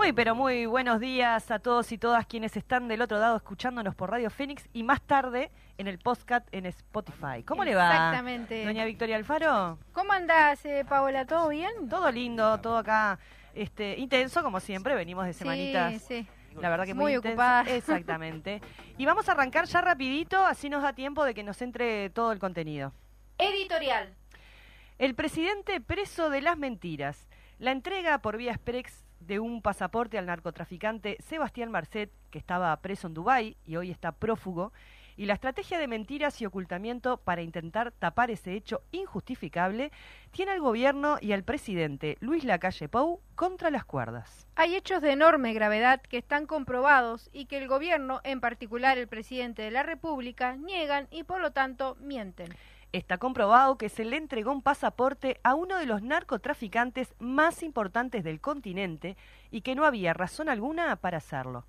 Muy, pero muy buenos días a todos y todas quienes están del otro lado escuchándonos por Radio Fénix y más tarde en el podcast en Spotify. ¿Cómo le va? Exactamente. Doña Victoria Alfaro. ¿Cómo andás, eh, Paola? ¿Todo bien? Todo lindo, todo acá este, intenso como siempre. Venimos de semanitas. Sí, sí. La verdad que muy, Muy ocupada. Exactamente. y vamos a arrancar ya rapidito, así nos da tiempo de que nos entre todo el contenido. Editorial. El presidente preso de las mentiras. La entrega por vía express de un pasaporte al narcotraficante Sebastián Marcet, que estaba preso en Dubái y hoy está prófugo, y la estrategia de mentiras y ocultamiento para intentar tapar ese hecho injustificable, tiene al gobierno y al presidente Luis Lacalle Pou contra las cuerdas. Hay hechos de enorme gravedad que están comprobados y que el gobierno, en particular el presidente de la República, niegan y por lo tanto mienten. Está comprobado que se le entregó un pasaporte a uno de los narcotraficantes más importantes del continente y que no había razón alguna para hacerlo.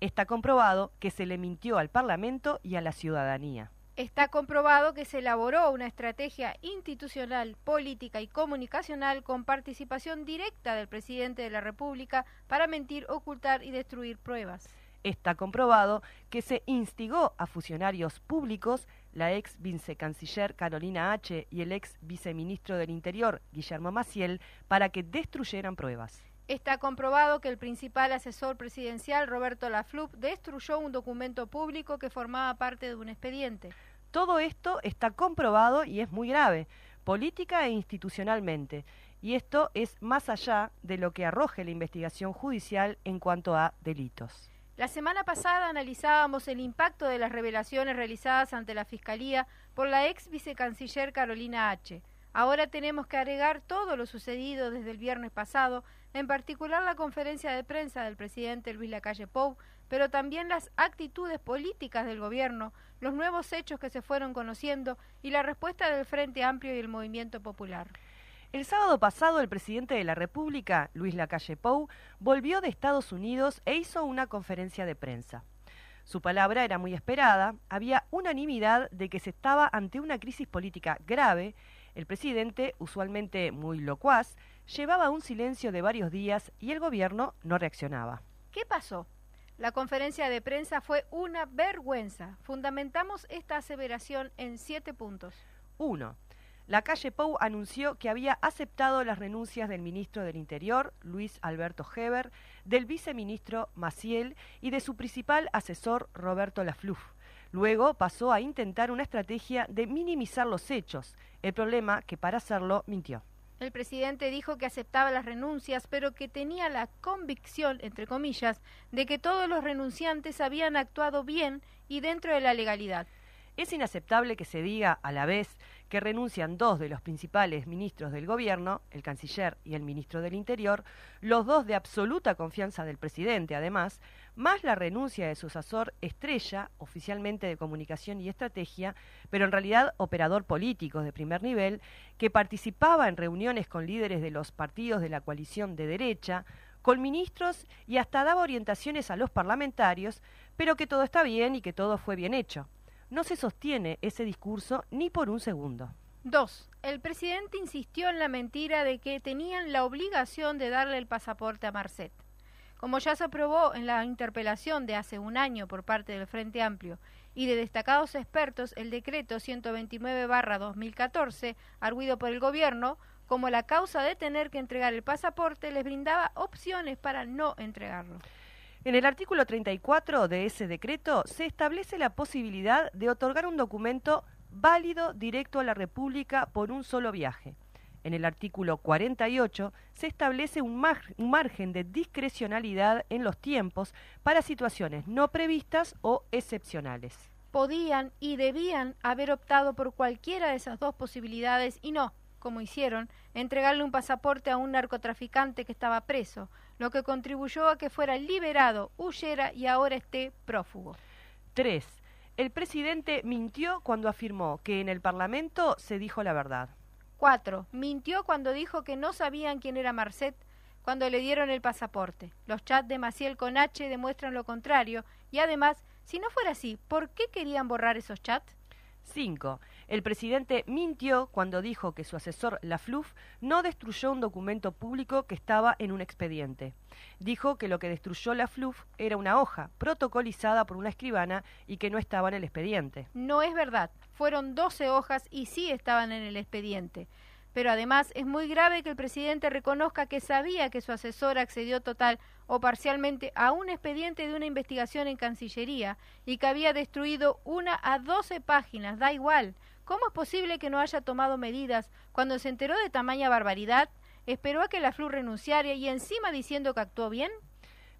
Está comprobado que se le mintió al Parlamento y a la ciudadanía. Está comprobado que se elaboró una estrategia institucional, política y comunicacional con participación directa del presidente de la República para mentir, ocultar y destruir pruebas. Está comprobado que se instigó a funcionarios públicos, la ex vicecanciller Carolina H. y el ex viceministro del Interior, Guillermo Maciel, para que destruyeran pruebas. Está comprobado que el principal asesor presidencial, Roberto Laflup, destruyó un documento público que formaba parte de un expediente. Todo esto está comprobado y es muy grave, política e institucionalmente, y esto es más allá de lo que arroje la investigación judicial en cuanto a delitos. La semana pasada analizábamos el impacto de las revelaciones realizadas ante la Fiscalía por la ex vicecanciller Carolina H. Ahora tenemos que agregar todo lo sucedido desde el viernes pasado, en particular la conferencia de prensa del presidente Luis Lacalle Pou, pero también las actitudes políticas del gobierno, los nuevos hechos que se fueron conociendo y la respuesta del Frente Amplio y el Movimiento Popular. El sábado pasado, el presidente de la República, Luis Lacalle Pou, volvió de Estados Unidos e hizo una conferencia de prensa. Su palabra era muy esperada, había unanimidad de que se estaba ante una crisis política grave. El presidente, usualmente muy locuaz, llevaba un silencio de varios días y el gobierno no reaccionaba. ¿Qué pasó? La conferencia de prensa fue una vergüenza. Fundamentamos esta aseveración en siete puntos. 1. La calle Pou anunció que había aceptado las renuncias del ministro del Interior, Luis Alberto Heber, del viceministro Maciel y de su principal asesor, Roberto Lafluf. Luego pasó a intentar una estrategia de minimizar los hechos, el problema que para hacerlo mintió. El presidente dijo que aceptaba las renuncias, pero que tenía la convicción, entre comillas, de que todos los renunciantes habían actuado bien y dentro de la legalidad. Es inaceptable que se diga a la vez que renuncian dos de los principales ministros del gobierno, el canciller y el ministro del Interior, los dos de absoluta confianza del presidente, además, más la renuncia de su asesor estrella, oficialmente de comunicación y estrategia, pero en realidad operador político de primer nivel, que participaba en reuniones con líderes de los partidos de la coalición de derecha, con ministros y hasta daba orientaciones a los parlamentarios, pero que todo está bien y que todo fue bien hecho. No se sostiene ese discurso ni por un segundo. 2. El presidente insistió en la mentira de que tenían la obligación de darle el pasaporte a Marcet. Como ya se aprobó en la interpelación de hace un año por parte del Frente Amplio y de destacados expertos el decreto 129-2014, arguido por el gobierno, como la causa de tener que entregar el pasaporte les brindaba opciones para no entregarlo. En el artículo 34 de ese decreto se establece la posibilidad de otorgar un documento válido directo a la República por un solo viaje. En el artículo 48 se establece un, mar un, margen de discrecionalidad en los tiempos para situaciones no previstas o excepcionales. Podían y debían haber optado por cualquiera de esas dos posibilidades y no. Como hicieron, entregarle un pasaporte a un narcotraficante que estaba preso, lo que contribuyó a que fuera liberado, huyera y ahora esté prófugo. 3. El presidente mintió cuando afirmó que en el Parlamento se dijo la verdad. 4. Mintió cuando dijo que no sabían quién era Marcet cuando le dieron el pasaporte. Los chats de Maciel con H demuestran lo contrario y además, si no fuera así, ¿por qué querían borrar esos chats? 5. El presidente mintió cuando dijo que su asesor Lafluf no destruyó un documento público que estaba en un expediente. Dijo que lo que destruyó Lafluf era una hoja protocolizada por una escribana y que no estaba en el expediente. No es verdad. Fueron 12 hojas y sí estaban en el expediente. Pero además es muy grave que el presidente reconozca que sabía que su asesor accedió total o parcialmente a un expediente de una investigación en Cancillería y que había destruido una a doce páginas, da igual. ¿Cómo es posible que no haya tomado medidas cuando se enteró de tamaña barbaridad? ¿Esperó a que la FLU renunciara y encima diciendo que actuó bien?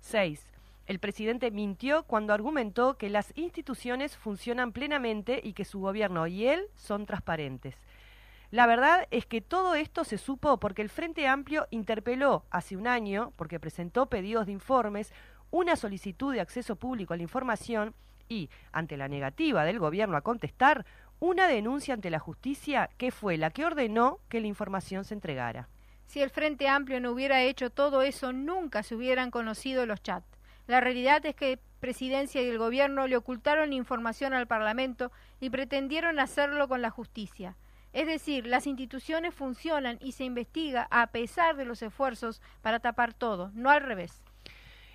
6. El presidente mintió cuando argumentó que las instituciones funcionan plenamente y que su gobierno y él son transparentes. La verdad es que todo esto se supo porque el Frente Amplio interpeló hace un año, porque presentó pedidos de informes, una solicitud de acceso público a la información y, ante la negativa del gobierno a contestar, una denuncia ante la justicia que fue la que ordenó que la información se entregara. Si el Frente Amplio no hubiera hecho todo eso, nunca se hubieran conocido los chats. La realidad es que Presidencia y el Gobierno le ocultaron información al Parlamento y pretendieron hacerlo con la justicia. Es decir, las instituciones funcionan y se investiga a pesar de los esfuerzos para tapar todo, no al revés.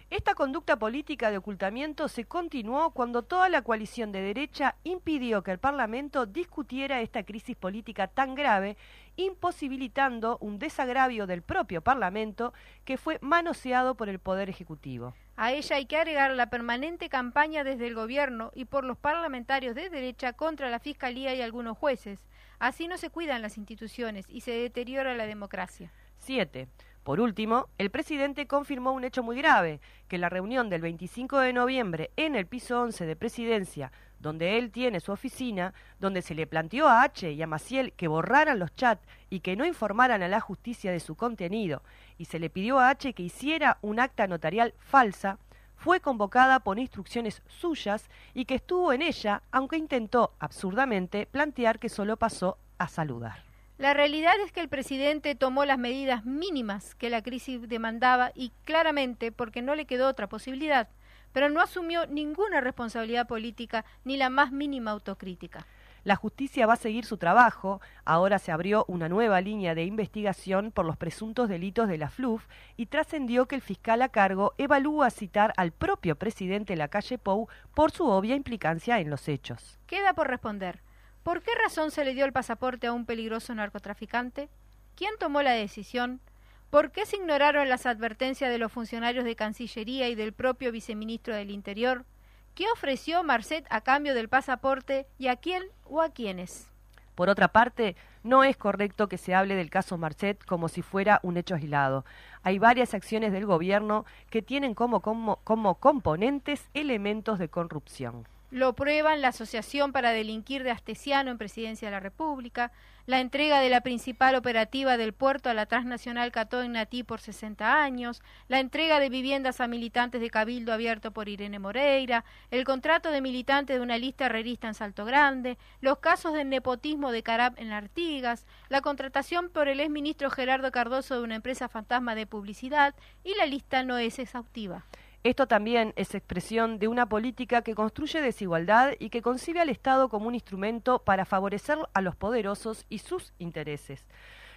Esta conducta política de ocultamiento se continuó cuando toda la coalición de derecha impidió que el Parlamento discutiera esta crisis política tan grave, imposibilitando un desagravio del propio Parlamento que fue manoseado por el Poder Ejecutivo. A ella hay que agregar la permanente campaña desde el Gobierno y por los parlamentarios de derecha contra la Fiscalía y algunos jueces, Así no se cuidan las instituciones y se deteriora la democracia. 7. Por último, el presidente confirmó un hecho muy grave, que la reunión del 25 de noviembre en el piso 11 de presidencia, donde él tiene su oficina, donde se le planteó a H y a Maciel que borraran los chats y que no informaran a la justicia de su contenido, y se le pidió a H que hiciera un acta notarial falsa, fue convocada por instrucciones suyas y que estuvo en ella, aunque intentó absurdamente plantear que solo pasó a saludar. La realidad es que el presidente tomó las medidas mínimas que la crisis demandaba y claramente porque no le quedó otra posibilidad, pero no asumió ninguna responsabilidad política ni la más mínima autocrítica. La justicia va a seguir su trabajo. Ahora se abrió una nueva línea de investigación por los presuntos delitos de la FLUF y trascendió que el fiscal a cargo evalúa citar al propio presidente de la calle Pou por su obvia implicancia en los hechos. Queda por responder. ¿Por qué razón se le dio el pasaporte a un peligroso narcotraficante? ¿Quién tomó la decisión? ¿Por qué se ignoraron las advertencias de los funcionarios de Cancillería y del propio viceministro del Interior? ¿Qué ofreció Marcet a cambio del pasaporte y a quién o a quiénes? Por otra parte, no es correcto que se hable del caso Marcet como si fuera un hecho aislado. Hay varias acciones del gobierno que tienen como, como, como componentes elementos de corrupción. Lo prueban la Asociación para Delinquir de Astesiano en Presidencia de la República, la entrega de la principal operativa del puerto a la transnacional Cató Natí por 60 años, la entrega de viviendas a militantes de Cabildo abierto por Irene Moreira, el contrato de militantes de una lista herrerista en Salto Grande, los casos de nepotismo de Carab en Artigas, la contratación por el exministro Gerardo Cardoso de una empresa fantasma de publicidad y la lista no es exhaustiva. Esto también es expresión de una política que construye desigualdad y que concibe al Estado como un instrumento para favorecer a los poderosos y sus intereses.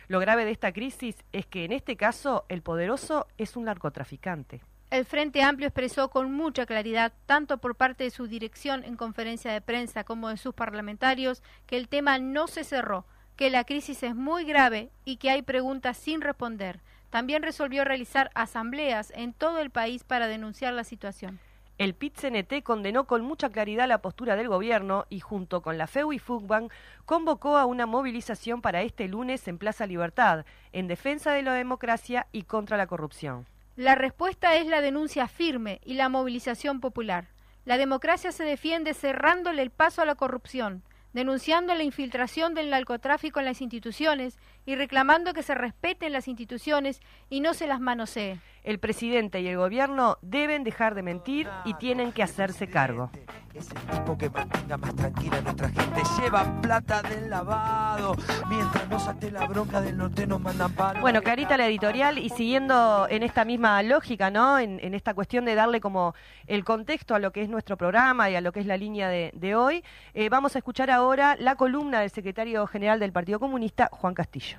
Lo grave de esta crisis es que en este caso el poderoso es un narcotraficante. El Frente Amplio expresó con mucha claridad, tanto por parte de su dirección en conferencia de prensa como de sus parlamentarios, que el tema no se cerró, que la crisis es muy grave y que hay preguntas sin responder. También resolvió realizar asambleas en todo el país para denunciar la situación. El PIT-CNT condenó con mucha claridad la postura del gobierno y junto con la FEU y FUCBAN convocó a una movilización para este lunes en Plaza Libertad, en defensa de la democracia y contra la corrupción. La respuesta es la denuncia firme y la movilización popular. La democracia se defiende cerrándole el paso a la corrupción, denunciando la infiltración del narcotráfico en las instituciones y reclamando que se respeten las instituciones y no se las manosee. El presidente y el gobierno deben dejar de mentir y tienen que hacerse cargo. Es el tipo que mantenga más tranquila a nuestra gente. Lleva plata del lavado. Mientras no salte la bronca del norte nos mandan palos. Bueno, clarita la editorial y siguiendo en esta misma lógica, ¿no? En, en esta cuestión de darle como el contexto a lo que es nuestro programa y a lo que es la línea de, de hoy, eh, vamos a escuchar ahora la columna del secretario general del Partido Comunista, Juan Castillo.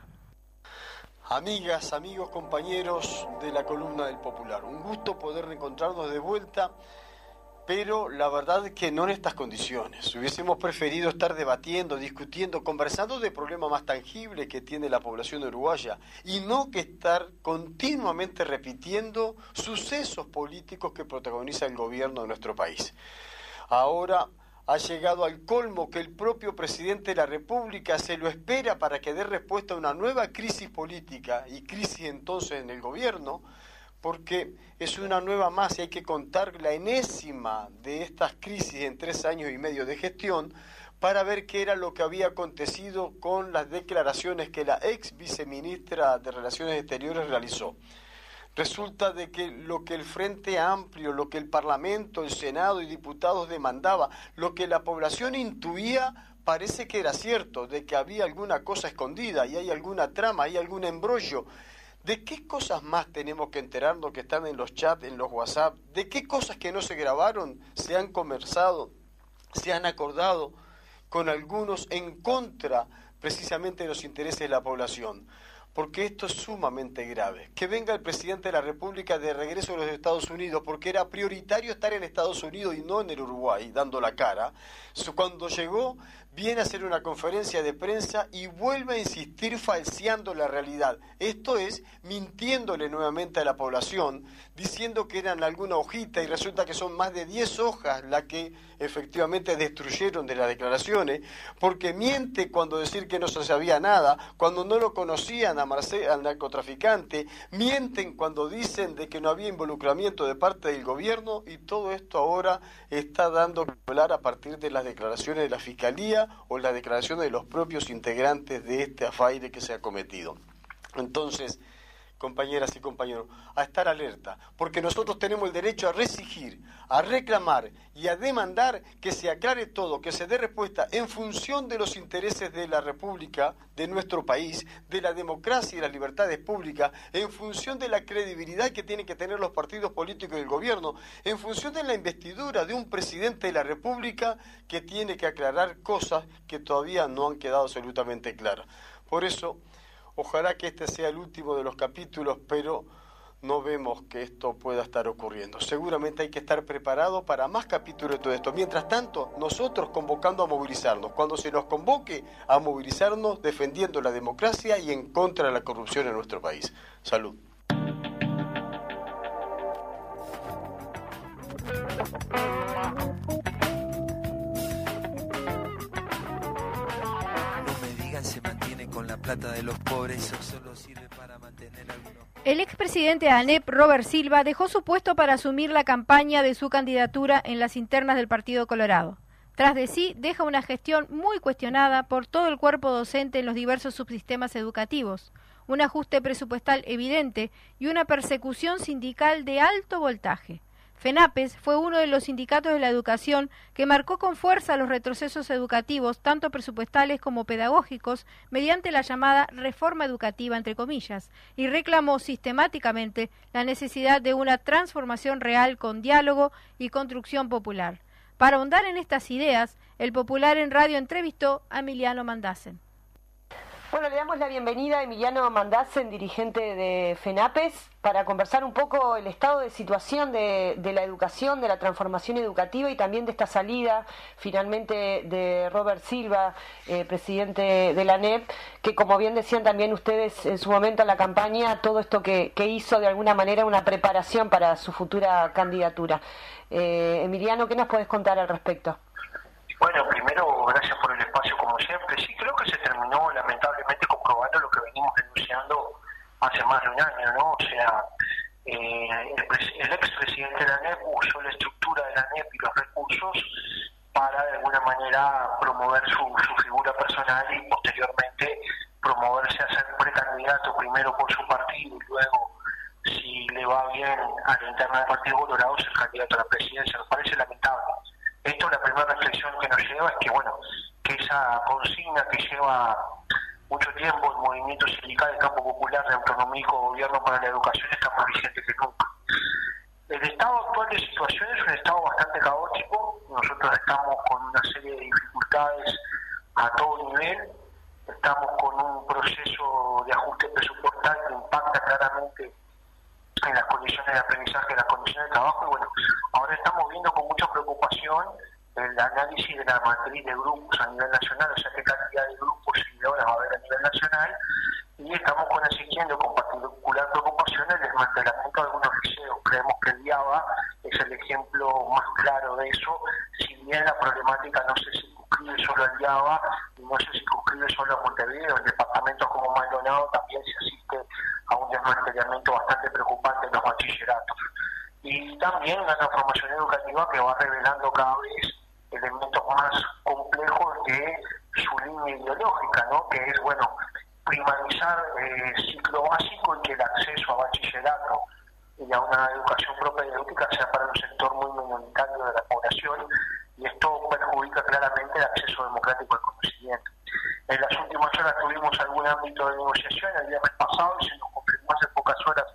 Amigas, amigos, compañeros de la columna del Popular, un gusto poder reencontrarnos de vuelta, pero la verdad es que no en estas condiciones. Hubiésemos preferido estar debatiendo, discutiendo, conversando de problemas más tangibles que tiene la población uruguaya y no que estar continuamente repitiendo sucesos políticos que protagoniza el gobierno de nuestro país. Ahora ha llegado al colmo que el propio presidente de la República se lo espera para que dé respuesta a una nueva crisis política y crisis entonces en el gobierno, porque es una nueva más y hay que contar la enésima de estas crisis en tres años y medio de gestión para ver qué era lo que había acontecido con las declaraciones que la ex viceministra de Relaciones Exteriores realizó resulta de que lo que el Frente Amplio, lo que el Parlamento, el Senado y diputados demandaba, lo que la población intuía, parece que era cierto, de que había alguna cosa escondida y hay alguna trama, hay algún embrollo. ¿De qué cosas más tenemos que enterarnos que están en los chats, en los WhatsApp? ¿De qué cosas que no se grabaron se han conversado, se han acordado con algunos en contra precisamente de los intereses de la población? Porque esto es sumamente grave. Que venga el presidente de la República de regreso a los Estados Unidos, porque era prioritario estar en Estados Unidos y no en el Uruguay, dando la cara. Cuando llegó, viene a hacer una conferencia de prensa y vuelve a insistir falseando la realidad. Esto es mintiéndole nuevamente a la población, diciendo que eran alguna hojita y resulta que son más de 10 hojas las que efectivamente destruyeron de las declaraciones, porque miente cuando decir que no se sabía nada, cuando no lo conocían a Marcel, al narcotraficante, mienten cuando dicen de que no había involucramiento de parte del gobierno y todo esto ahora está dando que hablar a partir de las declaraciones de la Fiscalía o las declaraciones de los propios integrantes de este afaire que se ha cometido. Entonces, compañeras y compañeros, a estar alerta, porque nosotros tenemos el derecho a exigir, a reclamar y a demandar que se aclare todo, que se dé respuesta en función de los intereses de la República, de nuestro país, de la democracia y las libertades públicas, en función de la credibilidad que tienen que tener los partidos políticos y el gobierno, en función de la investidura de un presidente de la República que tiene que aclarar cosas que todavía no han quedado absolutamente claras. Por eso, Ojalá que este sea el último de los capítulos, pero no vemos que esto pueda estar ocurriendo. Seguramente hay que estar preparado para más capítulos de todo esto. Mientras tanto, nosotros convocando a movilizarnos. Cuando se nos convoque a movilizarnos defendiendo la democracia y en contra de la corrupción en nuestro país. Salud. De El expresidente ANEP, Robert Silva, dejó su puesto para asumir la campaña de su candidatura en las internas del Partido Colorado. Tras de sí, deja una gestión muy cuestionada por todo el cuerpo docente en los diversos subsistemas educativos, un ajuste presupuestal evidente y una persecución sindical de alto voltaje. FENAPES fue uno de los sindicatos de la educación que marcó con fuerza los retrocesos educativos, tanto presupuestales como pedagógicos, mediante la llamada reforma educativa, entre comillas, y reclamó sistemáticamente la necesidad de una transformación real con diálogo y construcción popular. Para ahondar en estas ideas, el Popular en Radio entrevistó a Emiliano Mandasen. Bueno, le damos la bienvenida a Emiliano Mandasen, dirigente de FENAPES, para conversar un poco el estado de situación de, la educación, de la transformación educativa y también de esta salida finalmente de Robert Silva, eh, presidente de la NEP, que como bien decían también ustedes en su momento en la campaña, todo esto que, hizo de alguna manera una preparación para su futura candidatura. Eh, Emiliano, ¿qué nos puedes contar al respecto? Bueno, primero, gracias por el espacio como siempre. Sí, que se terminó lamentablemente comprobando lo que venimos denunciando hace más de un año, ¿no? O sea, eh, el, el expresidente de la NEP usó la estructura de la NEP y los recursos para de alguna manera promover su, figura personal y posteriormente promoverse a ser precandidato primero por su partido y luego, si le va bien a la del Partido Colorado, ser candidato a la presidencia. Nos parece lamentable. Esto, la primera reflexión que nos lleva es que, bueno, esa consigna que lleva mucho tiempo el movimiento sindical del campo popular de autonómico gobierno para la educación está más vigente que nunca. El estado actual de situación es un estado bastante caótico. Nosotros estamos con una serie de dificultades a todo nivel. Estamos con un proceso de ajuste presupuestal que impacta claramente en las condiciones de aprendizaje, en las condiciones de trabajo. Y bueno, ahora estamos viendo con mucha preocupación el análisis de la matriz de grupos a nivel nacional, o sea, qué cantidad de grupos y ahora va a haber a nivel nacional. Y estamos con asistiendo con particular preocupación el desmantelamiento de algunos liceos. Creemos que el IABA es el ejemplo más claro de eso, si bien la problemática no se circunscribe solo al IABA no se circunscribe solo a Montevideo, en departamentos como Maldonado también se asiste a un desmantelamiento bastante preocupante en los bachilleratos. Y también una transformación educativa que va revelando cada vez elementos más complejos de su línea ideológica, ¿no? que es, bueno, primarizar eh, ciclo básico y que el acceso a bachillerato y a una educación ética sea para un sector muy minoritario de la población y esto perjudica claramente el acceso democrático al conocimiento. En las últimas horas tuvimos algún ámbito de negociación, el viernes pasado y se nos confirmó hace pocas horas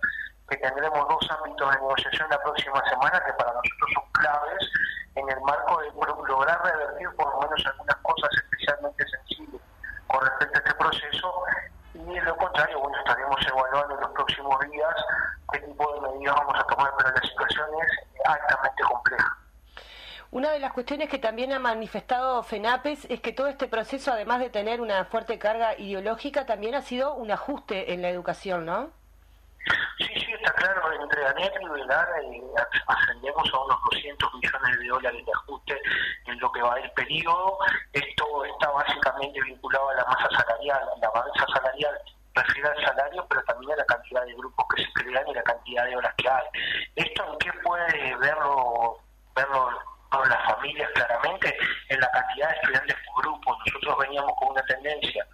que tendremos dos ámbitos de negociación la próxima semana que para nosotros son claves en el marco de lograr revertir por lo menos algunas cosas especialmente sensibles con respecto a este proceso y de lo contrario, bueno, estaremos evaluando en los próximos días qué tipo de medidas vamos a tomar, pero la situación es altamente compleja. Una de las cuestiones que también ha manifestado FENAPES es que todo este proceso, además de tener una fuerte carga ideológica, también ha sido un ajuste en la educación, ¿no? Sí, sí, está claro, entre ANET y Velar eh, ascendemos a unos 200 millones de dólares de ajuste en lo que va el periodo. Esto está básicamente vinculado a la masa salarial. La masa salarial refiere al salario, pero también a la cantidad de grupos que se crean y la cantidad de horas que hay. ¿Esto en qué puede verlo, verlo con las familias claramente? En la cantidad de estudiantes por grupo. Nosotros veníamos con una tendencia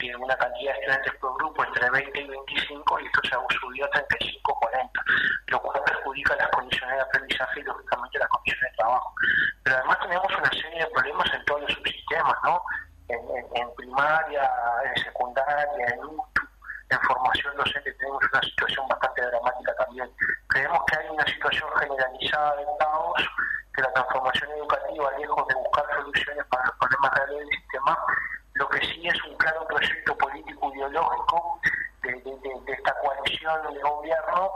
tiene una cantidad de estudiantes por grupo entre 20 y 25 y esto se ha subido a 35 40, lo cual perjudica las condiciones de aprendizaje y lógicamente las condiciones de trabajo. Pero además tenemos una serie de problemas en todos los subsistemas, ¿no? En, primaria, en secundaria, en UTU, en formación docente tenemos una situación bastante dramática también. Creemos que hay una situación generalizada de caos, que la transformación educativa, lejos de buscar soluciones para los problemas reales del sistema, lo que sí es un claro proyecto político ideológico de, esta coalición de gobierno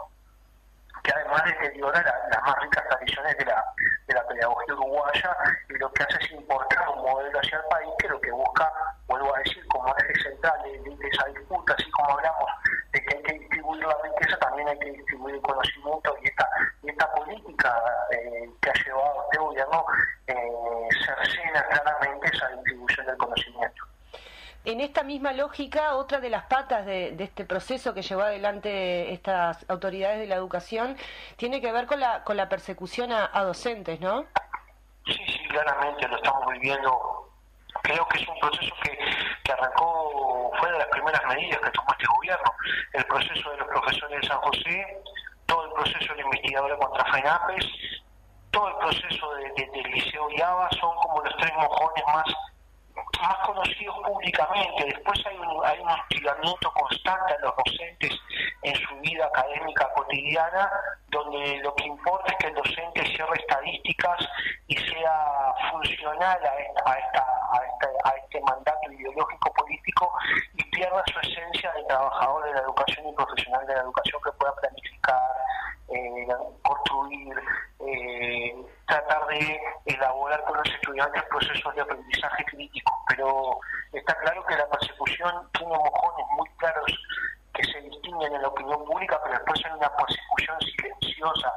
que además deteriora las más ricas tradiciones de la, de la pedagogía uruguaya y lo que hace es importar un modelo hacia el país que lo que busca, vuelvo a decir, como eje central de, esa disputa, así como hablamos de que hay que distribuir la riqueza, también hay que distribuir el conocimiento y esta, y esta política eh, que ha llevado este gobierno eh, cercena claramente esa. En esta misma lógica, otra de las patas de, este proceso que llevó adelante estas autoridades de la educación tiene que ver con la, con la persecución a, docentes, ¿no? Sí, sí, claramente lo estamos viviendo. Creo que es un proceso que, que arrancó, fue de las primeras medidas que tomó este gobierno. El proceso de los profesores de San José, todo el proceso de la investigadora contra FENAPES, todo el proceso de, del Liceo IABA son como los tres mojones más más conocidos públicamente. Después hay un, hay un hostigamiento constante a los docentes en su vida académica cotidiana, donde lo que importa es que el docente cierre estadísticas y sea funcional a, esta, a, este mandato ideológico político y pierda su esencia de trabajador de la educación y profesional de la educación que pueda planificar, eh, construir, eh, tratar de elaborar con los estudiantes procesos de aprendizaje crítico. Pero está claro que la persecución tiene mojones muy claros que se distinguen en la opinión pública, pero después hay una persecución silenciosa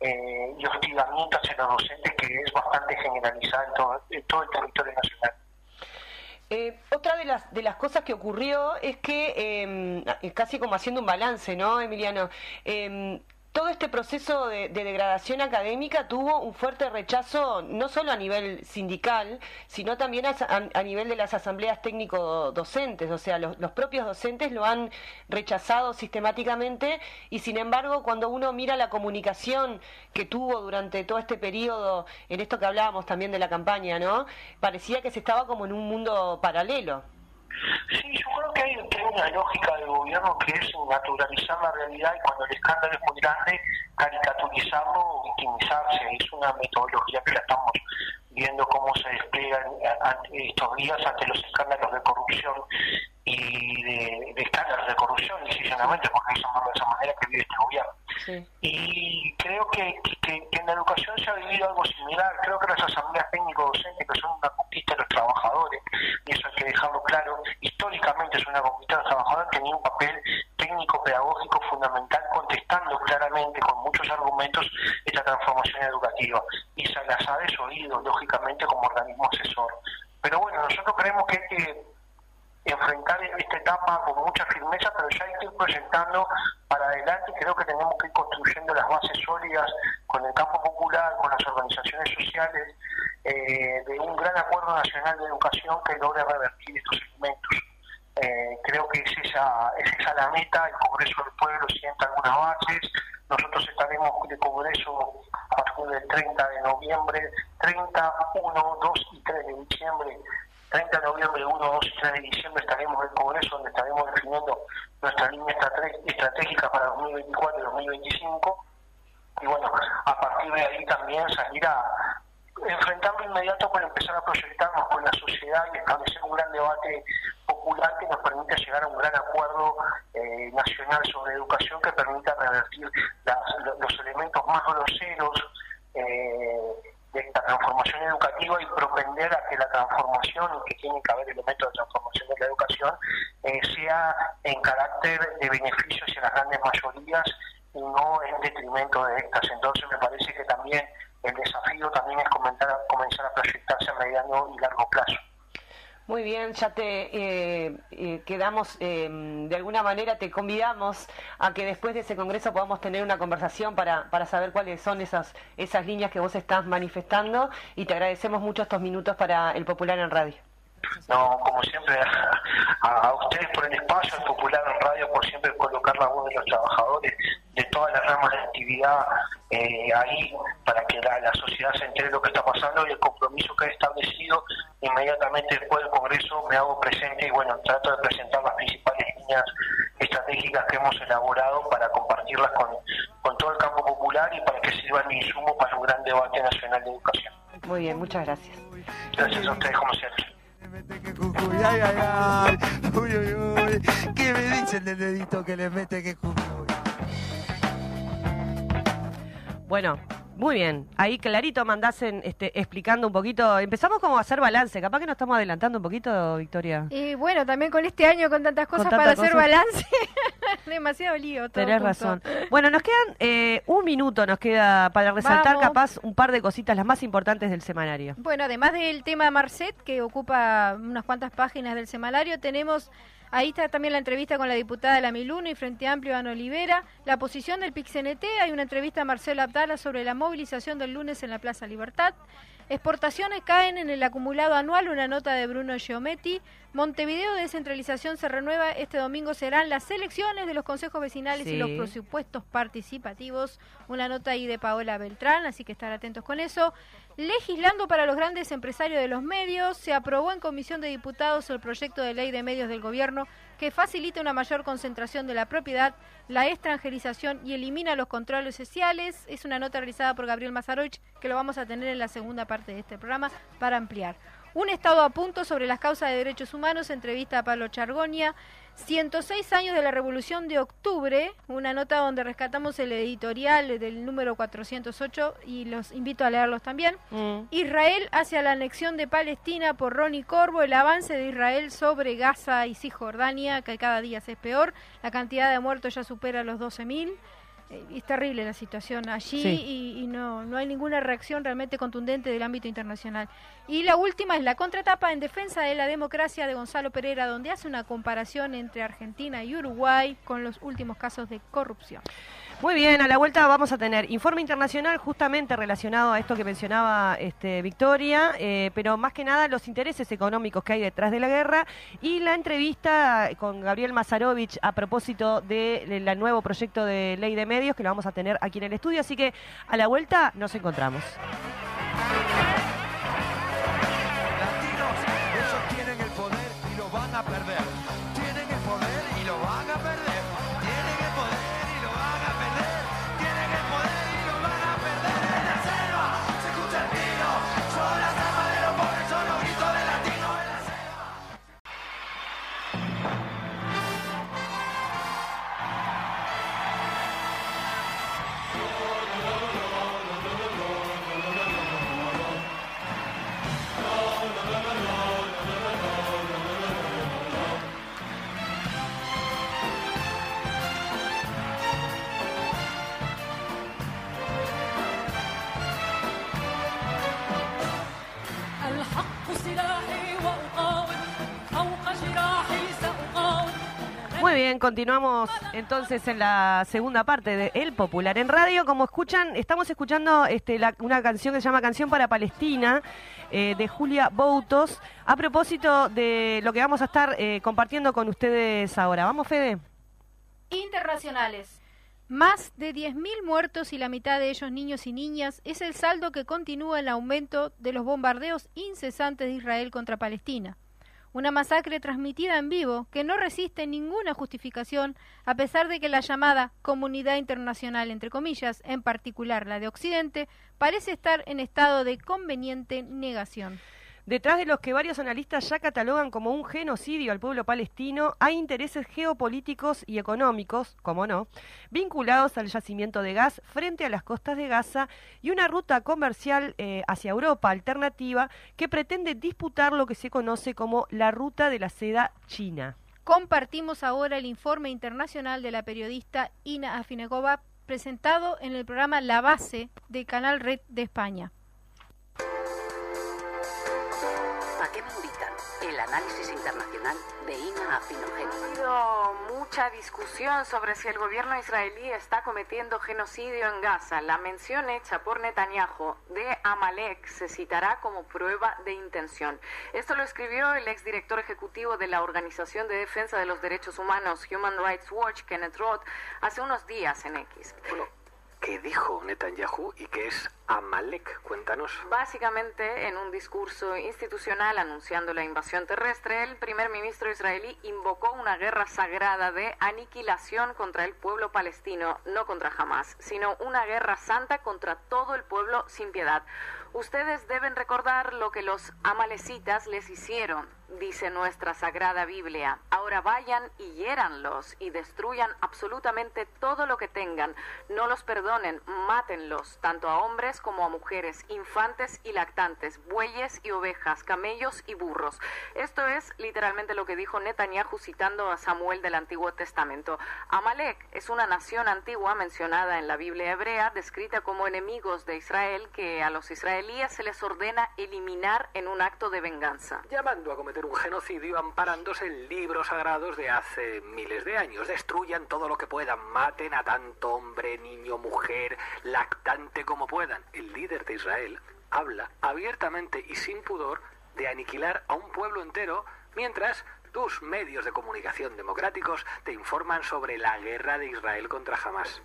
eh, y hostigamiento hacia los docentes que es bastante generalizada en todo, todo el territorio nacional. Eh, otra de las, de las cosas que ocurrió es que, em, casi como haciendo un balance, ¿no, Emiliano? Todo este proceso de, degradación académica tuvo un fuerte rechazo no solo a nivel sindical, sino también a, nivel de las asambleas técnico-docentes. O sea, los, propios docentes lo han rechazado sistemáticamente y sin embargo cuando uno mira la comunicación que tuvo durante todo este periodo, en esto que hablábamos también de la campaña, ¿no? Parecía que se estaba como en un mundo paralelo. Sí, yo creo que hay, una lógica del gobierno que es naturalizar la realidad y cuando el escándalo es muy grande, caricaturizarlo o victimizarse. Es una metodología que la estamos viendo cómo se despliega estos días ante los escándalos de corrupción y de, escándalos de corrupción, decisivamente, porque eso no de esa manera que vive este gobierno. Y creo que, en la educación se ha vivido algo similar. Creo que las asambleas técnico-docentes, que son una conquista de los trabajadores, y eso hay que dejarlo claro, históricamente es una conquista de los trabajadores, tenía un papel técnico-pedagógico fundamental, contestando claramente, con muchos argumentos, esta transformación educativa. Y se las ha desoído, lógicamente, como organismo asesor. Pero bueno, nosotros creemos que hay que enfrentar esta etapa con mucha firmeza, pero ya hay que ir proyectando para adelante. Creo que tenemos que ir construyendo las bases sólidas con el campo popular, con las organizaciones sociales, eh, de un gran acuerdo nacional de educación que logre revertir estos elementos. Eh, creo que es esa, es esa la meta, el Congreso del Pueblo sienta algunas bases, nosotros estaremos de Congreso a partir del 30 de noviembre, 30, 1, 2 y 3 de diciembre 30 de noviembre, 1, 2 y 3 de diciembre estaremos en el Congreso donde estaremos definiendo nuestra línea estratégica para 2024 y 2025. Y bueno, a partir de ahí también salir a enfrentarlo inmediato para empezar a proyectarnos con la sociedad y establecer un gran debate popular que nos permita llegar a un gran acuerdo eh, nacional sobre educación que permita revertir los elementos más groseros eh, de esta transformación educativa y propender a que la transformación, que tiene que haber elementos de transformación de la educación, eh, sea en carácter de beneficio hacia las grandes mayorías y no en detrimento de estas. Entonces me parece que también el desafío también es comenzar a, comenzar a proyectarse a mediano y largo plazo. Muy bien, ya te eh, eh, quedamos, eh, de alguna manera te convidamos a que después de ese congreso podamos tener una conversación para, para saber cuáles son esas, esas líneas que vos estás manifestando y te agradecemos mucho estos minutos para el Popular en Radio. No, como siempre, a, ustedes por el espacio, al Popular en Radio, por siempre colocar la voz de los trabajadores, de todas las ramas de actividad eh, ahí, para que la, sociedad se entere de lo que está pasando y el compromiso que he establecido, inmediatamente después del Congreso me hago presente y bueno, trato de presentar las principales líneas estratégicas que hemos elaborado para compartirlas con, con todo el campo popular y para que sirvan de insumo para un gran debate nacional de educación. Muy bien, muchas gracias. Gracias a ustedes, como siempre mete que cucuy, ay, ay, ay. Uy, uy, uy. ¿Qué me dicen del dedito que le mete que cucuy? Bueno, muy bien, ahí clarito mandasen este, explicando un poquito. Empezamos como a hacer balance, capaz que nos estamos adelantando un poquito, Victoria. Y bueno, también con este año con tantas cosas para hacer balance, demasiado lío. Todo Tenés razón. Bueno, nos quedan eh, un minuto, nos queda para resaltar capaz un par de cositas, las más importantes del semanario. Bueno, además del tema Marcet, que ocupa unas cuantas páginas del semanario, tenemos Ahí está también la entrevista con la diputada de la Miluno y Frente Amplio, Ana Olivera. La posición del PIXNT, hay una entrevista a Marcelo Abdala sobre la movilización del lunes en la Plaza Libertad. Exportaciones caen en el acumulado anual, una nota de Bruno Giometti. Montevideo de descentralización se renueva. Este domingo serán las elecciones de los consejos vecinales y los presupuestos participativos. Una nota ahí de Paola Beltrán, así que estar atentos con eso. Legislando para los grandes empresarios de los medios, se aprobó en Comisión de Diputados el proyecto de ley de medios del gobierno que facilita una mayor concentración de la propiedad, la extranjerización y elimina los controles sociales. Es una nota realizada por Gabriel Mazaroich que lo vamos a tener en la segunda parte de este programa para ampliar. Un estado a punto sobre las causas de derechos humanos, entrevista a Pablo Chargonia. 106 años de la Revolución de Octubre, una nota donde rescatamos el editorial del número 408 y los invito a leerlos también. Mm. Israel hacia la anexión de Palestina por Ronnie Corbo, el avance de Israel sobre Gaza y Cisjordania, que cada día es peor, la cantidad de muertos ya supera los 12.000. Eh, es terrible la situación allí y, no, no hay ninguna reacción realmente contundente del ámbito internacional. Y la última es la contratapa en defensa de la democracia de Gonzalo Pereira, donde hace una comparación entre Argentina y Uruguay con los últimos casos de corrupción. Muy bien, a la vuelta vamos a tener informe internacional justamente relacionado a esto que mencionaba este, Victoria, eh, pero más que nada los intereses económicos que hay detrás de la guerra y la entrevista con Gabriel Mazarovich a propósito del nuevo proyecto de ley de medios que lo vamos a tener aquí en el estudio, así que a la vuelta nos encontramos. Continuamos entonces en la segunda parte de El Popular en Radio. Como escuchan, estamos escuchando este, la- una canción que se llama Canción para Palestina eh, de Julia Boutos a propósito de lo que vamos a estar eh, compartiendo con ustedes ahora. ¿Vamos, Fede? Internacionales. Más de 10.000 muertos y la mitad de ellos niños y niñas es el saldo que continúa el aumento de los bombardeos incesantes de Israel contra Palestina. Una masacre transmitida en vivo que no resiste ninguna justificación a pesar de que la llamada comunidad internacional, entre comillas, en particular la de Occidente, parece estar en estado de conveniente negación. Detrás de los que varios analistas ya catalogan como un genocidio al pueblo palestino, hay intereses geopolíticos y económicos, como no, vinculados al yacimiento de gas frente a las costas de Gaza y una ruta comercial eh, hacia Europa alternativa que pretende disputar lo que se conoce como la ruta de la seda china. Compartimos ahora el informe internacional de la periodista Ina Afinegova presentado en el programa La Base de Canal Red de España. El análisis internacional de Ina Afinogeno. Ha habido mucha discusión sobre si el gobierno israelí está cometiendo genocidio en Gaza. La mención hecha por Netanyahu de Amalek se citará como prueba de intención. Esto lo escribió el exdirector ejecutivo de la Organización de Defensa de los Derechos Humanos Human Rights Watch, Kenneth Roth, hace unos días en X. Bueno, ¿qué dijo Netanyahu y qué es Amalek? Cuéntanos. Básicamente, en un discurso institucional anunciando la invasión terrestre, el primer ministro israelí invocó una guerra sagrada de aniquilación contra el pueblo palestino, no contra Hamas, sino una guerra santa contra todo el pueblo sin piedad. Ustedes deben recordar lo que los amalecitas les hicieron, dice nuestra sagrada Biblia. Ahora vayan y hiéranlos y destruyan absolutamente todo lo que tengan. No los perdonen, mátenlos, tanto a hombres como a mujeres, infantes y lactantes, bueyes y ovejas, camellos y burros. Esto es literalmente lo que dijo Netanyahu citando a Samuel del Antiguo Testamento. Amalek es una nación antigua mencionada en la Biblia hebrea, descrita como enemigos de Israel que a los israelíes se les ordena eliminar en un acto de venganza. Llamando a cometer un genocidio amparándose en libros sagrados de hace miles de años. Destruyan todo lo que puedan, maten a tanto hombre, niño, mujer, lactante como puedan. El líder de Israel habla abiertamente y sin pudor de aniquilar a un pueblo entero mientras tus medios de comunicación democráticos te informan sobre la guerra de Israel contra Hamas.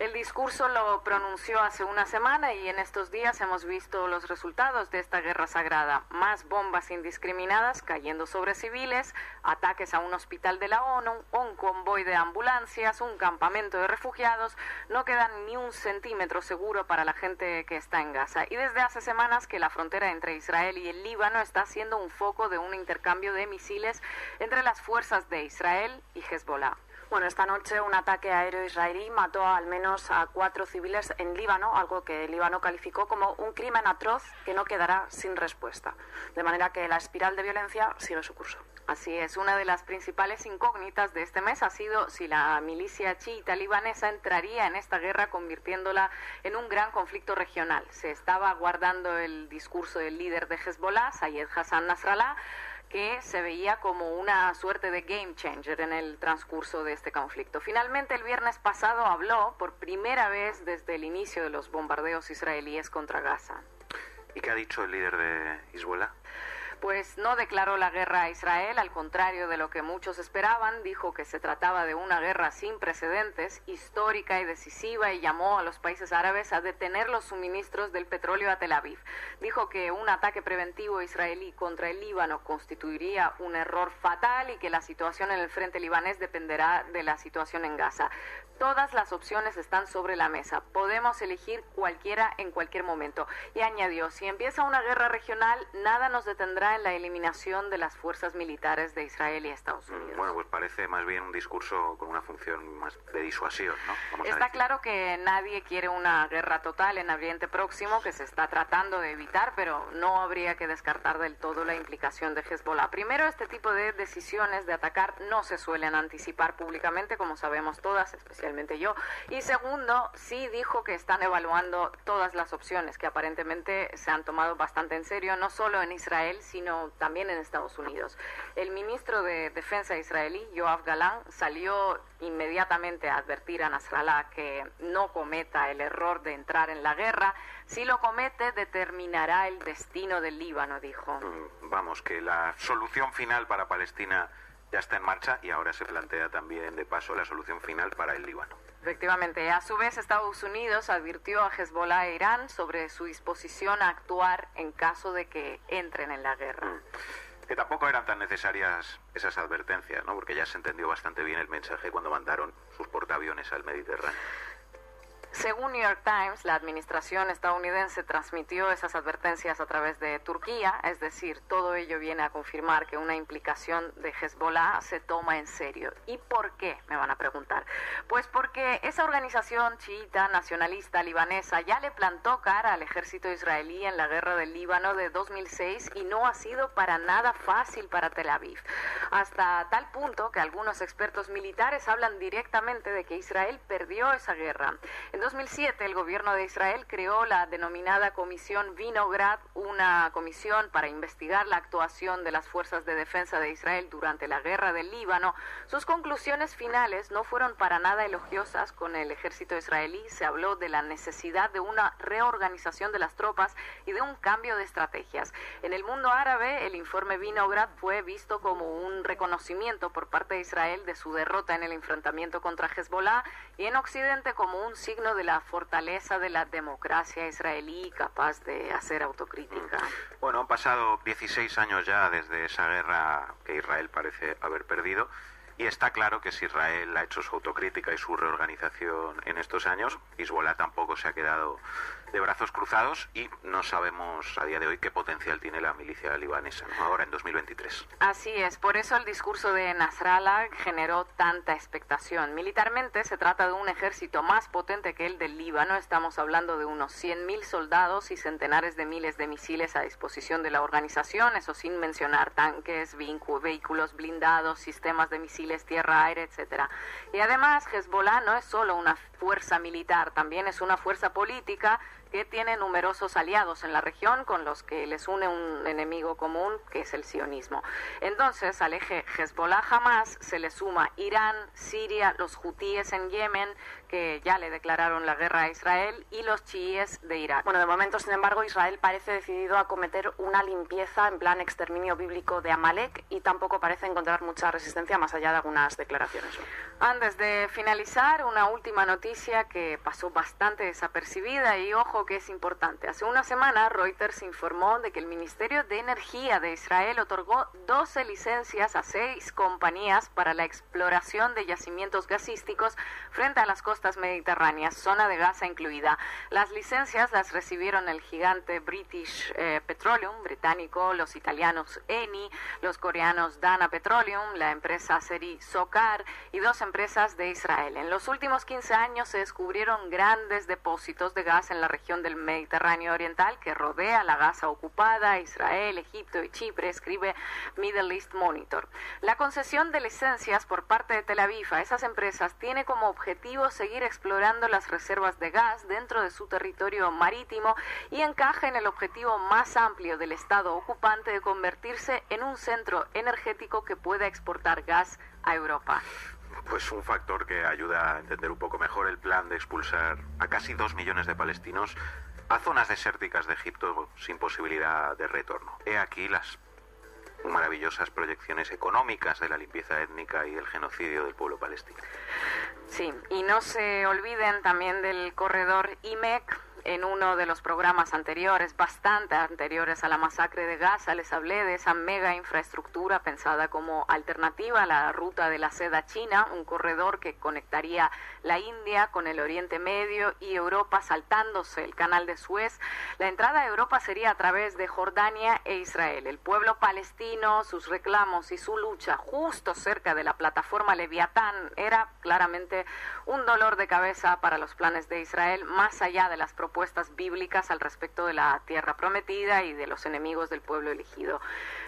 El discurso lo pronunció hace una semana y en estos días hemos visto los resultados de esta guerra sagrada. Más bombas indiscriminadas cayendo sobre civiles, ataques a un hospital de la ONU, un convoy de ambulancias, un campamento de refugiados. No queda ni un centímetro seguro para la gente que está en Gaza. Y desde hace semanas que la frontera entre Israel y el Líbano está siendo un foco de un intercambio de misiles entre las fuerzas de Israel y Hezbollah. Bueno, esta noche un ataque aéreo israelí mató al menos a cuatro civiles en Líbano, algo que Líbano calificó como un crimen atroz que no quedará sin respuesta. De manera que la espiral de violencia sigue su curso. Así es, una de las principales incógnitas de este mes ha sido si la milicia chiita libanesa entraría en esta guerra convirtiéndola en un gran conflicto regional. Se estaba guardando el discurso del líder de Hezbollah, Sayed Hassan Nasrallah, que se veía como una suerte de game changer en el transcurso de este conflicto. Finalmente, el viernes pasado habló por primera vez desde el inicio de los bombardeos israelíes contra Gaza. ¿Y qué ha dicho el líder de Hezbollah? Pues no declaró la guerra a Israel, al contrario de lo que muchos esperaban, dijo que se trataba de una guerra sin precedentes, histórica y decisiva, y llamó a los países árabes a detener los suministros del petróleo a Tel Aviv. Dijo que un ataque preventivo israelí contra el Líbano constituiría un error fatal y que la situación en el frente libanés dependerá de la situación en Gaza. Todas las opciones están sobre la mesa. Podemos elegir cualquiera en cualquier momento. Y añadió, si empieza una guerra regional, nada nos detendrá en la eliminación de las fuerzas militares de Israel y Estados Unidos. Bueno, pues parece más bien un discurso con una función más de disuasión, ¿no? Vamos a Está decir. claro que nadie quiere una guerra total en Oriente Próximo, que se está tratando de evitar, pero no habría que descartar del todo la implicación de Hezbollah. Primero, este tipo de decisiones de atacar no se suelen anticipar públicamente, como sabemos todas, especialmente yo. Y segundo, sí dijo que están evaluando todas las opciones, que aparentemente se han tomado bastante en serio, no solo en Israel, sino también en Estados Unidos. El ministro de Defensa israelí, Yoav Galan, salió inmediatamente a advertir a Nasrallah que no cometa el error de entrar en la guerra. Si lo comete, determinará el destino del Líbano, dijo. Vamos, que la solución final para Palestina ya está en marcha y ahora se plantea también, de paso, la solución final para el Líbano. Efectivamente, a su vez Estados Unidos advirtió a Hezbollah e Irán sobre su disposición a actuar en caso de que entren en la guerra. Que tampoco eran tan necesarias esas advertencias, ¿no? Porque ya se entendió bastante bien el mensaje cuando mandaron sus portaaviones al Mediterráneo. Según New York Times, la administración estadounidense transmitió esas advertencias a través de Turquía, es decir, todo ello viene a confirmar que una implicación de Hezbollah se toma en serio. ¿Y por qué? Me van a preguntar. Pues porque esa organización chiita nacionalista libanesa ya le plantó cara al ejército israelí en la guerra del Líbano de 2006 y no ha sido para nada fácil para Tel Aviv. Hasta tal punto que algunos expertos militares hablan directamente de que Israel perdió esa guerra. 2007 el gobierno de Israel creó la denominada Comisión Vinograd, una comisión para investigar la actuación de las fuerzas de defensa de Israel durante la guerra del Líbano. Sus conclusiones finales no fueron para nada elogiosas con el ejército israelí. Se habló de la necesidad de una reorganización de las tropas y de un cambio de estrategias. En el mundo árabe, el informe Vinograd fue visto como un reconocimiento por parte de Israel de su derrota en el enfrentamiento contra Hezbollah y en Occidente como un signo de la fortaleza de la democracia israelí capaz de hacer autocrítica. Bueno, han pasado 16 años ya desde esa guerra que Israel parece haber perdido. Y está claro que si Israel ha hecho su autocrítica y su reorganización en estos años, Hezbollah tampoco se ha quedado de brazos cruzados y no sabemos a día de hoy qué potencial tiene la milicia libanesa, ahora en 2023. Así es, por eso el discurso de Nasrallah generó tanta expectación. Militarmente se trata de un ejército más potente que el del Líbano, estamos hablando de unos 100.000 soldados y centenares de miles de misiles a disposición de la organización, eso sin mencionar tanques, vehículos blindados, sistemas de misiles tierra-aire, etcétera. Y además Hezbollah no es solo una fuerza militar, también es una fuerza política que tiene numerosos aliados en la región con los que les une un enemigo común que es el sionismo. Entonces, al eje Hezbollah jamás se le suma Irán, Siria, los hutíes en Yemen, que ya le declararon la guerra a Israel, y los chiíes de Irak. Bueno, de momento, sin embargo, Israel parece decidido a cometer una limpieza en plan exterminio bíblico de Amalek y tampoco parece encontrar mucha resistencia más allá de algunas declaraciones. Antes de finalizar, una última noticia que pasó bastante desapercibida y ojo que es importante. Hace una semana Reuters informó de que el Ministerio de Energía de Israel otorgó 12 licencias a seis compañías para la exploración de yacimientos gasísticos frente a las costas mediterráneas, zona de Gaza incluida. Las licencias las recibieron el gigante British eh, Petroleum británico, los italianos Eni, los coreanos Dana Petroleum, la empresa Seri Sokar y dos empresas de Israel. En los últimos 15 años se descubrieron grandes depósitos de gas en la región del Mediterráneo Oriental que rodea la Gaza ocupada, Israel, Egipto y Chipre, escribe Middle East Monitor. La concesión de licencias por parte de Tel Aviv a esas empresas tiene como objetivo seguir explorando las reservas de gas dentro de su territorio marítimo y encaja en el objetivo más amplio del Estado ocupante de convertirse en un centro energético que pueda exportar gas a Europa. Pues un factor que ayuda a entender un poco mejor el plan de expulsar a casi dos millones de palestinos a zonas desérticas de Egipto sin posibilidad de retorno. He aquí las maravillosas proyecciones económicas de la limpieza étnica y el genocidio del pueblo palestino. Sí, y no se olviden también del corredor IMEC. En uno de los programas anteriores, bastante anteriores a la masacre de Gaza, les hablé de esa mega infraestructura pensada como alternativa a la ruta de la seda china, un corredor que conectaría la India con el Oriente Medio y Europa saltándose el canal de Suez. La entrada a Europa sería a través de Jordania e Israel. El pueblo palestino, sus reclamos y su lucha justo cerca de la plataforma Leviatán era claramente un dolor de cabeza para los planes de Israel, más allá de las propuestas bíblicas al respecto de la tierra prometida y de los enemigos del pueblo elegido.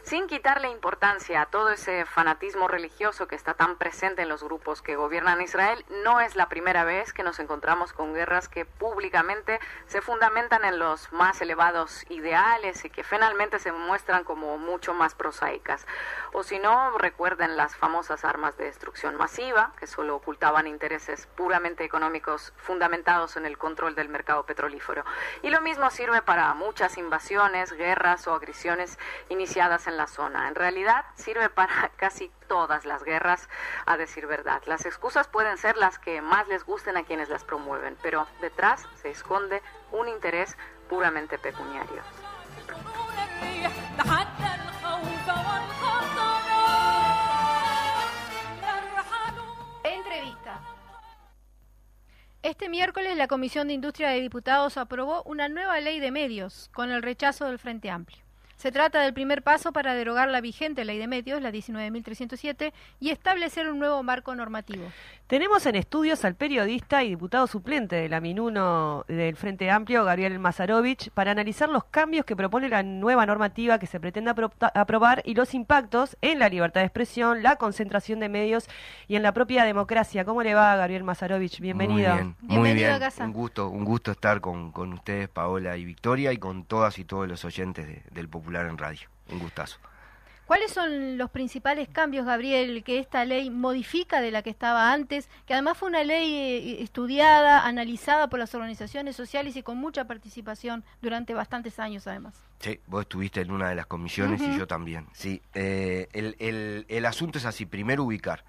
Sin quitarle importancia a todo ese fanatismo religioso que está tan presente en los grupos que gobiernan Israel, no es la primera vez que nos encontramos con guerras que públicamente se fundamentan en los más elevados ideales y que finalmente se muestran como mucho más prosaicas. O si no, recuerden las famosas armas de destrucción masiva, que solo ocultaban intereses puramente económicos fundamentados en el control del mercado petrolífero. Y lo mismo sirve para muchas invasiones, guerras o agresiones iniciadas en la zona. En realidad sirve para casi todas las guerras, a decir verdad. Las excusas pueden ser las que más les gusten a quienes las promueven, pero detrás se esconde un interés puramente pecuniario. Entrevista. Este miércoles la Comisión de Industria de Diputados aprobó una nueva ley de medios con el rechazo del Frente Amplio. Se trata del primer paso para derogar la vigente ley de medios, la 19.307, y establecer un nuevo marco normativo. Tenemos en estudios al periodista y diputado suplente de la Minuno del Frente Amplio, Gabriel Mazarovich, para analizar los cambios que propone la nueva normativa que se pretende apro- aprobar y los impactos en la libertad de expresión, la concentración de medios y en la propia democracia. ¿Cómo le va, Gabriel Mazarovich? Bienvenido. Muy bien, muy Bienvenido bien. a casa. Un gusto, un gusto estar con, con ustedes, Paola y Victoria, y con todas y todos los oyentes de- del Popular en Radio. Un gustazo. ¿Cuáles son los principales cambios, Gabriel, que esta ley modifica de la que estaba antes? Que además fue una ley eh, estudiada, analizada por las organizaciones sociales y con mucha participación durante bastantes años, además. Sí, vos estuviste en una de las comisiones y yo también. Sí, eh, el, el- el asunto es así. Primero ubicar.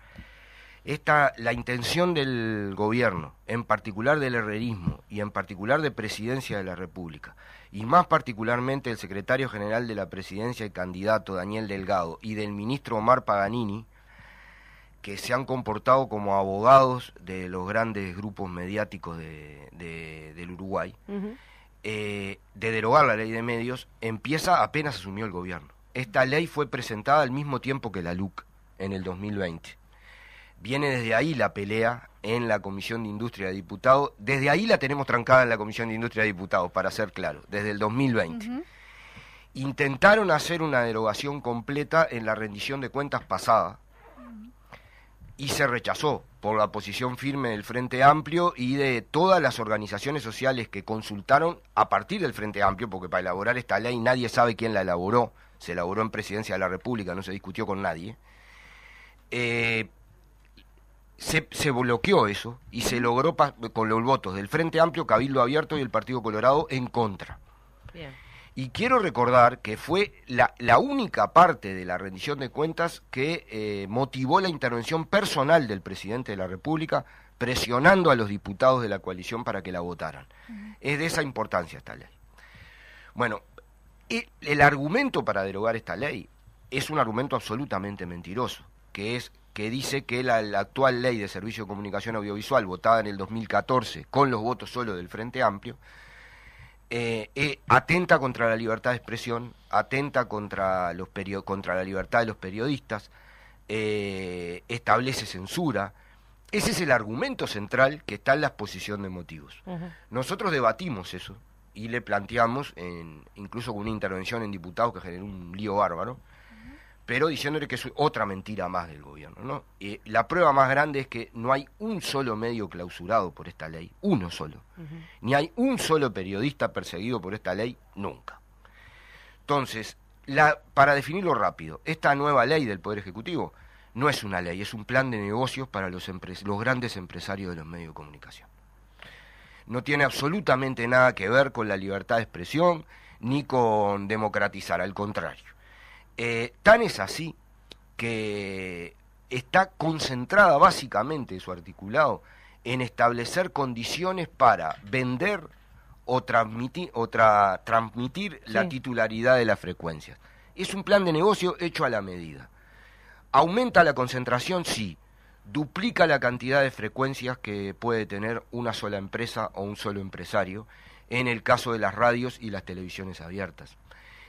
Esta, la intención del gobierno, en particular del herrerismo y en particular de Presidencia de la República, y más particularmente el secretario general de la Presidencia y candidato Daniel Delgado y del ministro Omar Paganini, que se han comportado como abogados de los grandes grupos mediáticos de- de- del Uruguay, eh, de derogar la ley de medios empieza apenas asumió el gobierno. Esta ley fue presentada al mismo tiempo que la LUC en el 2020. Viene desde ahí la pelea en la Comisión de Industria de Diputados. Desde ahí la tenemos trancada en la Comisión de Industria de Diputados, para ser claro, desde el 2020. Intentaron hacer una derogación completa en la rendición de cuentas pasada y se rechazó por la posición firme del Frente Amplio y de todas las organizaciones sociales que consultaron a partir del Frente Amplio, porque para elaborar esta ley nadie sabe quién la elaboró, se elaboró en Presidencia de la República, no se discutió con nadie. Eh, se, se bloqueó eso y se logró con los votos del Frente Amplio, Cabildo Abierto y el Partido Colorado en contra. Bien. Y quiero recordar que fue la, la única parte de la rendición de cuentas que eh, motivó la intervención personal del presidente de la República presionando a los diputados de la coalición para que la votaran. Es de esa importancia esta ley. Bueno, el, el argumento para derogar esta ley es un argumento absolutamente mentiroso, que es que dice que la, la actual ley de servicio de comunicación audiovisual votada en el 2014 con los votos solo del Frente Amplio eh, eh, atenta contra la libertad de expresión, atenta contra, los contra la libertad de los periodistas, eh, establece censura. Ese es el argumento central que está en la exposición de motivos. Nosotros debatimos eso y le planteamos, en- incluso con una intervención en diputados que generó un lío bárbaro, pero diciéndole que es otra mentira más del gobierno. ¿no? Eh, la prueba más grande es que no hay un solo medio clausurado por esta ley, uno solo. Ni hay un solo periodista perseguido por esta ley, nunca. Entonces, la, para definirlo rápido, esta nueva ley del Poder Ejecutivo no es una ley, es un plan de negocios para los grandes empresarios de los medios de comunicación. No tiene absolutamente nada que ver con la libertad de expresión ni con democratizar, al contrario. Eh, tan es así que está concentrada básicamente su articulado en establecer condiciones para vender o transmitir, o tra- transmitir la titularidad de las frecuencias. Es un plan de negocio hecho a la medida. ¿Aumenta la concentración? Sí. ¿Duplica la cantidad de frecuencias que puede tener una sola empresa o un solo empresario en el caso de las radios y las televisiones abiertas?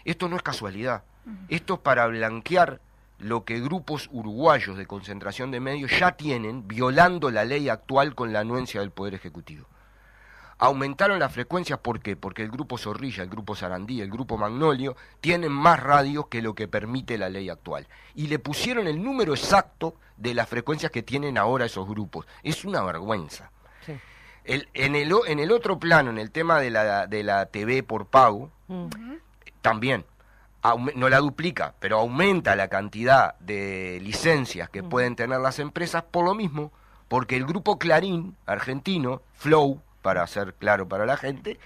Esto no es casualidad. Esto es para blanquear lo que grupos uruguayos de concentración de medios ya tienen violando la ley actual con la anuencia del Poder Ejecutivo. Aumentaron las frecuencias, ¿por qué? Porque el grupo Zorrilla, el grupo Sarandí, el grupo Magnolio tienen más radios que lo que permite la ley actual. Y le pusieron el número exacto de las frecuencias que tienen ahora esos grupos. Es una vergüenza. Sí. El- en, el, o- en el otro plano, en el tema de la, de la TV por pago, Mm. también no la duplica, pero aumenta la cantidad de licencias que pueden tener las empresas por lo mismo, porque el grupo Clarín argentino, Flow, para ser claro para la gente,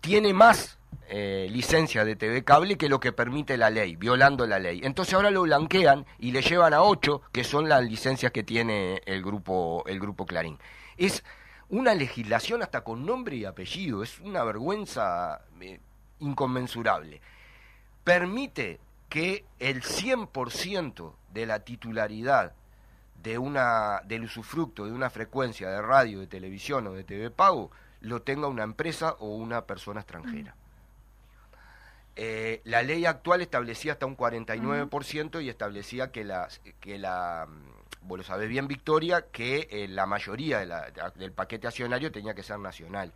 tiene más eh, licencias de TV cable que lo que permite la ley, violando la ley. Entonces ahora lo blanquean y le llevan a ocho, que son las licencias que tiene el grupo, el grupo Clarín. Es una legislación hasta con nombre y apellido, es una vergüenza eh, inconmensurable. Permite que el 100% de la titularidad de una, del usufructo de una frecuencia de radio, de televisión o de TV pago lo tenga una empresa o una persona extranjera. Eh, la ley actual establecía hasta un 49% y establecía que la, que la mm, vos lo sabés bien Victoria, que eh, la mayoría de la- de- del paquete accionario tenía que ser nacional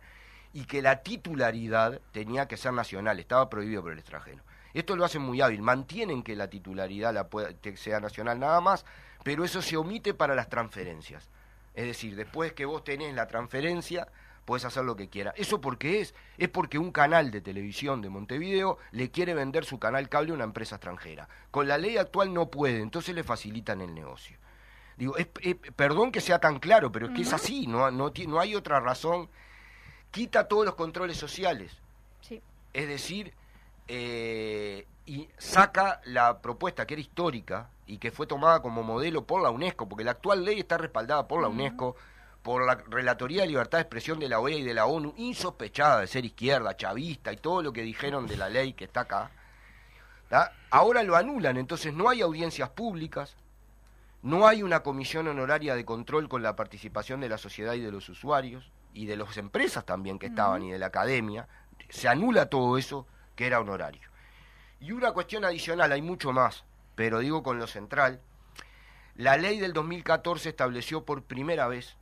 y que la titularidad tenía que ser nacional, estaba prohibido por el extranjero. Esto lo hacen muy hábil, mantienen que la titularidad la sea nacional nada más, pero eso se omite para las transferencias. Es decir, después que vos tenés la transferencia, puedes hacer lo que quieras. ¿Eso por qué es? Es porque un canal de televisión de Montevideo le quiere vender su canal cable a una empresa extranjera. Con la ley actual no puede, entonces le facilitan el negocio. Digo, es- es- perdón que sea tan claro, pero es que es así, no, no, ti- no hay otra razón. Quita todos los controles sociales. Sí. Es decir, eh, y saca la propuesta que era histórica y que fue tomada como modelo por la UNESCO, porque la actual ley está respaldada por la UNESCO, por la Relatoría de Libertad de Expresión de la OEA y de la ONU, insospechada de ser izquierda, chavista y todo lo que dijeron de la ley que está acá. ¿tá? Ahora lo anulan, entonces no hay audiencias públicas, no hay una comisión honoraria de control con la participación de la sociedad y de los usuarios y de las empresas también que estaban y de la academia. Se anula todo eso que era honorario. Y una cuestión adicional, hay mucho más, pero digo con lo central, la ley del 2014 estableció por primera vez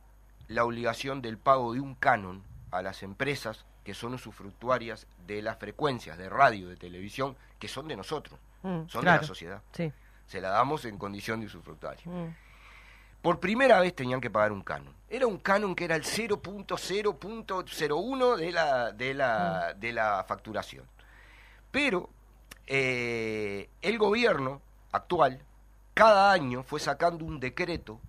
la obligación del pago de un canon a las empresas que son usufructuarias de las frecuencias de radio, de televisión, que son de nosotros, Mm, son de la sociedad. Sí. Se la damos en condición de usufructuario. Mm. Por primera vez tenían que pagar un canon. Era un canon que era el 0.0.01 de la, de la, de la facturación. Pero eh, el gobierno actual cada año fue sacando un decreto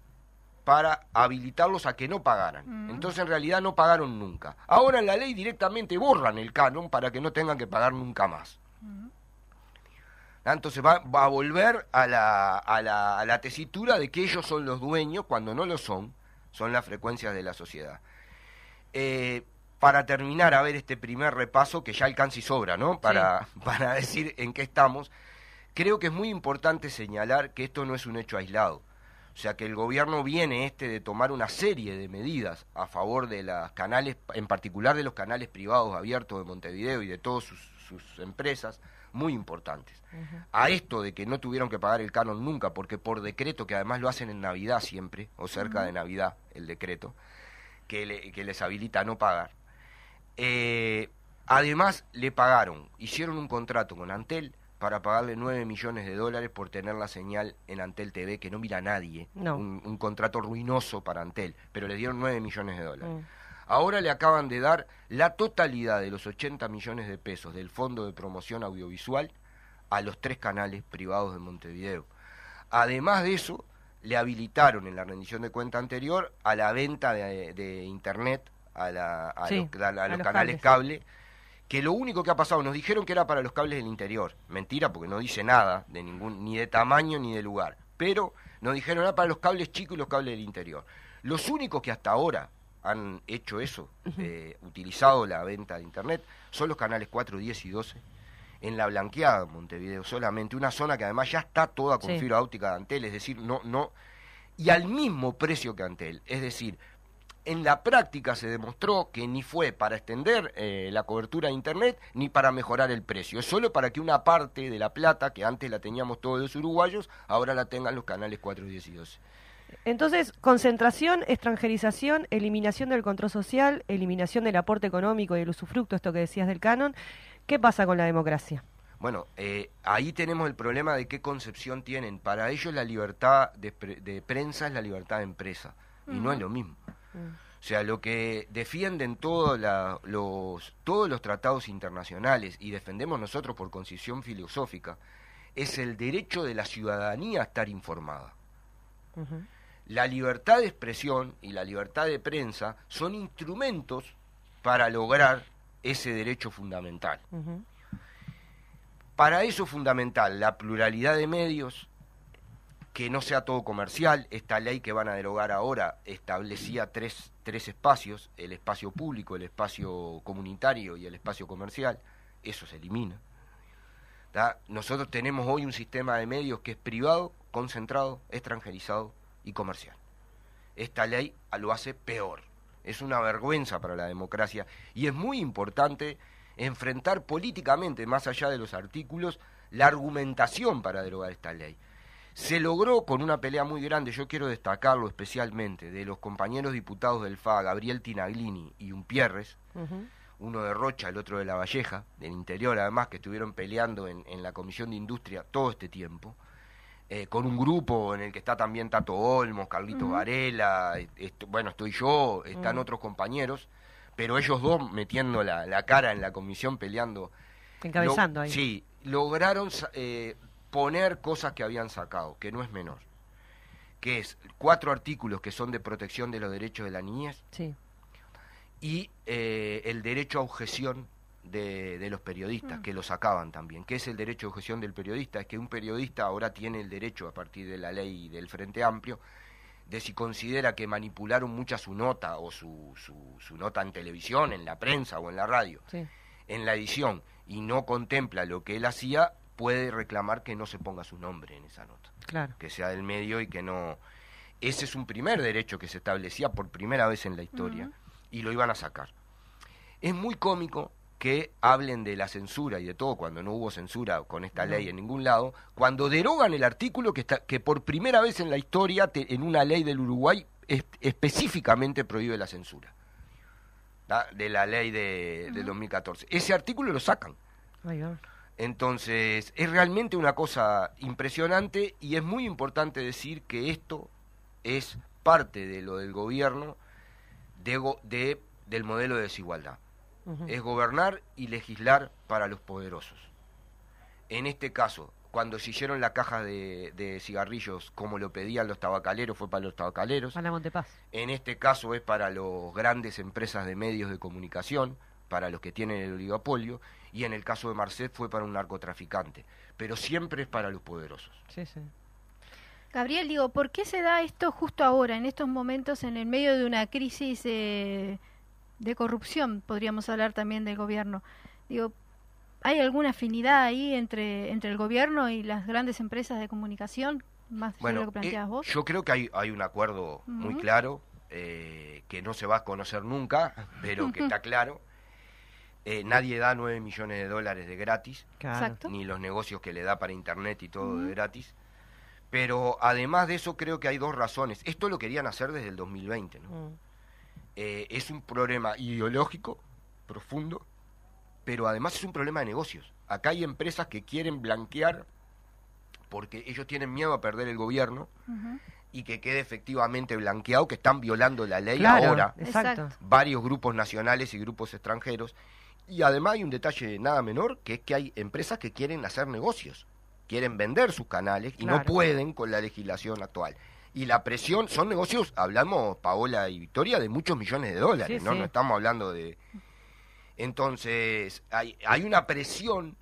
para habilitarlos a que no pagaran. Entonces en realidad no pagaron nunca. Ahora en la ley directamente borran el canon para que no tengan que pagar nunca más. Ah, Entonces va, va a volver a la, a, la, a la tesitura de que ellos son los dueños cuando no lo son, son las frecuencias de la sociedad. Eh, para terminar a ver este primer repaso, que ya alcanza y sobra, ¿no? Para, para decir en qué estamos, creo que es muy importante señalar que esto no es un hecho aislado. O sea que el gobierno viene este de tomar una serie de medidas a favor de los canales, en particular de los canales privados abiertos de Montevideo y de todas sus, sus empresas, muy importantes. A esto de que no tuvieron que pagar el canon nunca, porque por decreto, que además lo hacen en Navidad siempre, o cerca de Navidad, el decreto, que, le- que les habilita a no pagar. Eh, además, le pagaron, hicieron un contrato con Antel para pagarle 9 millones de dólares por tener la señal en Antel TV, que no mira nadie. No. Un, un contrato ruinoso para Antel, pero le dieron 9 millones de dólares. Mm. Ahora le acaban de dar la totalidad de los 80 millones de pesos del Fondo de Promoción Audiovisual a los tres canales privados de Montevideo. Además de eso, le habilitaron en la rendición de cuenta anterior a la venta de, de Internet a, la- a Sí, los, a la- a a los los canales cables. cable, que lo único que ha pasado, nos dijeron que era para los cables del interior. Mentira, porque no dice nada de ningún, ni de tamaño ni de lugar. Pero nos dijeron era para los cables chicos y los cables del interior. Los únicos que hasta ahora han hecho eso, eh, utilizado la venta de internet, son los canales 4, 10 y 12 en la blanqueada Montevideo solamente, una zona que además ya está toda con Sí. fibra óptica de Antel, es decir, no, no, y al mismo precio que Antel, es decir, en la práctica se demostró que ni fue para extender eh, la cobertura de Internet ni para mejorar el precio. Es solo para que una parte de la plata, que antes la teníamos todos los uruguayos, ahora la tengan los canales 4, 10 y 12. Entonces, concentración, extranjerización, eliminación del control social, eliminación del aporte económico y el usufructo, esto que decías del canon. ¿Qué pasa con la democracia? Bueno, eh, ahí tenemos el problema de qué concepción tienen. Para ellos la libertad de, pre- de prensa es la libertad de empresa, y no es lo mismo. O sea, lo que defienden todos los, todos los tratados internacionales y defendemos nosotros por concepción filosófica es el derecho de la ciudadanía a estar informada. La libertad de expresión y la libertad de prensa son instrumentos para lograr ese derecho fundamental. Para eso es fundamental la pluralidad de medios, que no sea todo comercial. Esta ley que van a derogar ahora establecía tres, tres espacios, el espacio público, el espacio comunitario y el espacio comercial. Eso se elimina. Nosotros tenemos hoy un sistema de medios que es privado, concentrado, extranjerizado y comercial. Esta ley lo hace peor. Es una vergüenza para la democracia y es muy importante enfrentar políticamente, más allá de los artículos, la argumentación para derogar esta ley. Se logró con una pelea muy grande, yo quiero destacarlo especialmente, de los compañeros diputados del FA, Gabriel Tinaglini y Umpierres, uno de Rocha, el otro de La Valleja, del interior además, que estuvieron peleando en, en la Comisión de Industria todo este tiempo, eh, con un grupo en el que está también Tato Olmos, Carlito Ujú. Varela, est- est- bueno, estoy yo, están otros compañeros, pero ellos dos metiendo la, la cara en la comisión peleando. Encabezando lo- ahí. Sí, lograron eh, poner cosas que habían sacado, que no es menor, que es cuatro artículos que son de protección de los derechos de la niñez, Sí. y eh, el derecho a objeción de, de los periodistas, Mm. que lo sacaban también. ¿Qué es el derecho a objeción del periodista? Es que un periodista ahora tiene el derecho, a partir de la ley del Frente Amplio, de si considera que manipularon mucha su nota o su, su, su nota en televisión, en la prensa o en la radio, Sí. en la edición, y no contempla lo que él hacía, puede reclamar que no se ponga su nombre en esa nota Claro. que sea del medio y que no... Ese es un primer derecho que se establecía por primera vez en la historia y lo iban a sacar. Es muy cómico que hablen de la censura y de todo cuando no hubo censura con esta No. ley en ningún lado, cuando derogan el artículo que, está, que por primera vez en la historia, te- en una ley del Uruguay, es- específicamente prohíbe la censura. De la ley de, del 2014. Ese artículo lo sacan. Va. Entonces, es realmente una cosa impresionante y es muy importante decir que esto es parte de lo del gobierno de, del modelo de desigualdad. Es gobernar y legislar para los poderosos. En este caso, cuando se hicieron la caja de, de cigarrillos como lo pedían los tabacaleros, fue para los tabacaleros. Para Montepaz. En este caso es para las grandes empresas de medios de comunicación, para los que tienen el oligopolio, y en el caso de Marcet fue para un narcotraficante, pero siempre es para los poderosos. Sí, sí. Gabriel, digo, ¿por qué se da esto justo ahora, en estos momentos, en el medio de una crisis eh, de corrupción? Podríamos hablar también del gobierno. Digo, ¿hay alguna afinidad ahí entre, entre el gobierno y las grandes empresas de comunicación? Más de Bueno, lo que planteabas eh, vos. yo creo que hay, hay un acuerdo muy claro, eh, que no se va a conocer nunca, pero que está claro. Eh, nadie da 9 millones de dólares de gratis, Claro. Ni los negocios que le da para internet y todo de gratis. Pero además de eso creo que hay dos razones. Esto lo querían hacer desde el 2020, ¿no? Mm. Eh, es un problema ideológico profundo pero además es un problema de negocios. Acá hay empresas que quieren blanquear porque ellos tienen miedo a perder el gobierno y que quede efectivamente blanqueado que están violando la ley Claro, ahora exacto. varios grupos nacionales y grupos extranjeros. Y además hay un detalle nada menor, que es que hay empresas que quieren hacer negocios, quieren vender sus canales y no pueden con la legislación actual. Y la presión, son negocios, hablamos, Paola y Victoria, de muchos millones de dólares, Sí, ¿no? sí. No estamos hablando de... Entonces, hay, hay una presión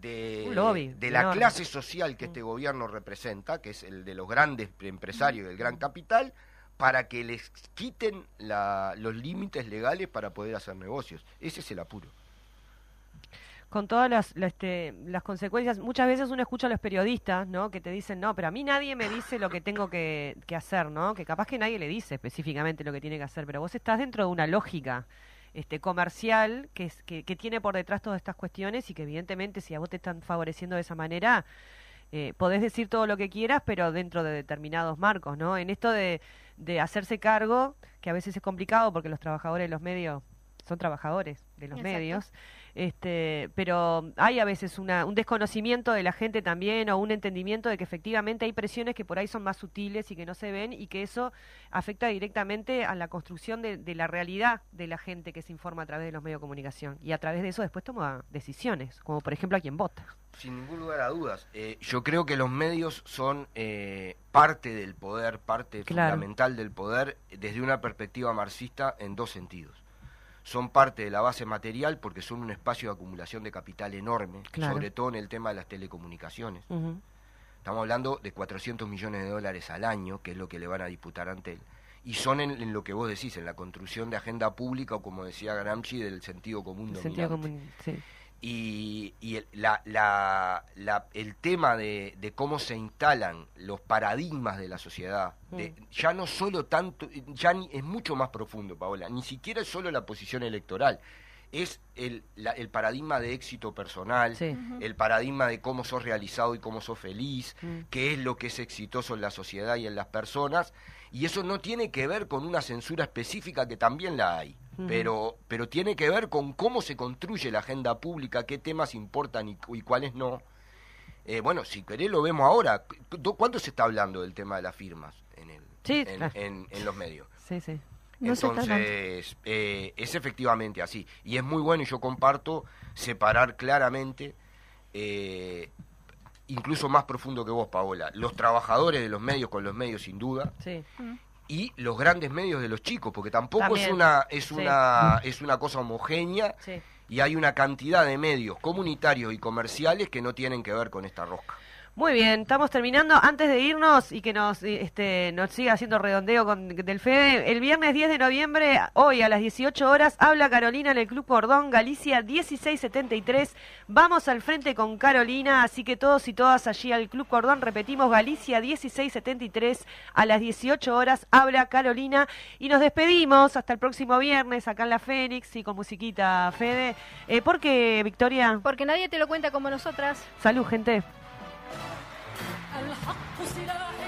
de, lobby de la enorme. clase social que este gobierno representa, que es el de los grandes empresarios del gran capital, para que les quiten la- los límites legales para poder hacer negocios. Ese es el apuro. con todas este, las consecuencias. Muchas veces uno escucha a los periodistas, ¿no? Que te dicen, no, pero a mí nadie me dice lo que tengo que, que hacer, ¿no? Que capaz que nadie le dice específicamente lo que tiene que hacer, pero vos estás dentro de una lógica este, comercial que, es, que, que tiene por detrás todas estas cuestiones y que evidentemente si a vos te están favoreciendo de esa manera, eh, podés decir todo lo que quieras, pero dentro de determinados marcos, ¿no? En esto de, de hacerse cargo, que a veces es complicado porque los trabajadores de los medios son trabajadores de los Exacto. medios, este, pero hay a veces una, un desconocimiento de la gente también o un entendimiento de que efectivamente hay presiones que por ahí son más sutiles y que no se ven y que eso afecta directamente a la construcción de, de la realidad de la gente que se informa a través de los medios de comunicación y a través de eso después toma decisiones, como por ejemplo a quien vota. Sin ningún lugar a dudas. Eh, yo creo que los medios son eh, parte del poder, parte Claro. fundamental del poder, desde una perspectiva marxista en dos sentidos. Son parte de la base material porque son un espacio de acumulación de capital enorme, Claro. sobre todo en el tema de las telecomunicaciones. Estamos hablando de 400 millones de dólares al año, que es lo que le van a disputar ante él. Y son en, en lo que vos decís, en la construcción de agenda pública o como decía Gramsci, del sentido común El sentido dominante. común, sí. Y, y el, la- la- la- el tema de, de cómo se instalan los paradigmas de la sociedad, de- ya no solo tanto, ya ni- es mucho más profundo, Paola, ni siquiera es solo la posición electoral, es el, la- el paradigma de éxito personal, Sí. el paradigma de cómo sos realizado y cómo sos feliz, Mm. qué es lo que es exitoso en la sociedad y en las personas, y eso no tiene que ver con una censura específica que también la hay. Pero, pero tiene que ver con cómo se construye la agenda pública, qué temas importan y, y cuáles no. Eh, bueno, si querés lo vemos ahora. ¿Cu- ¿Cuánto se está hablando del tema de las firmas en, el, Sí, en, claro. en- en los medios? Sí, sí. No Entonces, eh, es efectivamente así. Y es muy bueno, y yo comparto, separar claramente, eh, incluso más profundo que vos, Paola, los trabajadores de los medios con los medios, sin duda, Sí. Y los grandes medios de los chicos, porque tampoco es una, es sí. una, es una cosa homogénea, Sí. y hay una cantidad de medios comunitarios y comerciales que no tienen que ver con esta rosca. Muy bien, estamos terminando. Antes de irnos y que nos, eh, este, nos siga haciendo redondeo con del Fede, el viernes 10 de noviembre, hoy a las 18 horas, habla Carolina en el Club Cordón, Galicia 1673. Vamos al frente con Carolina, así que todos y todas allí al Club Cordón, repetimos, Galicia 1673, a las 18 horas, habla Carolina. Y nos despedimos hasta el próximo viernes acá en la Fénix y con musiquita, Fede. Eh, ¿Por qué, Victoria? Porque nadie te lo cuenta como nosotras. Salud, gente. الحق سلاحي.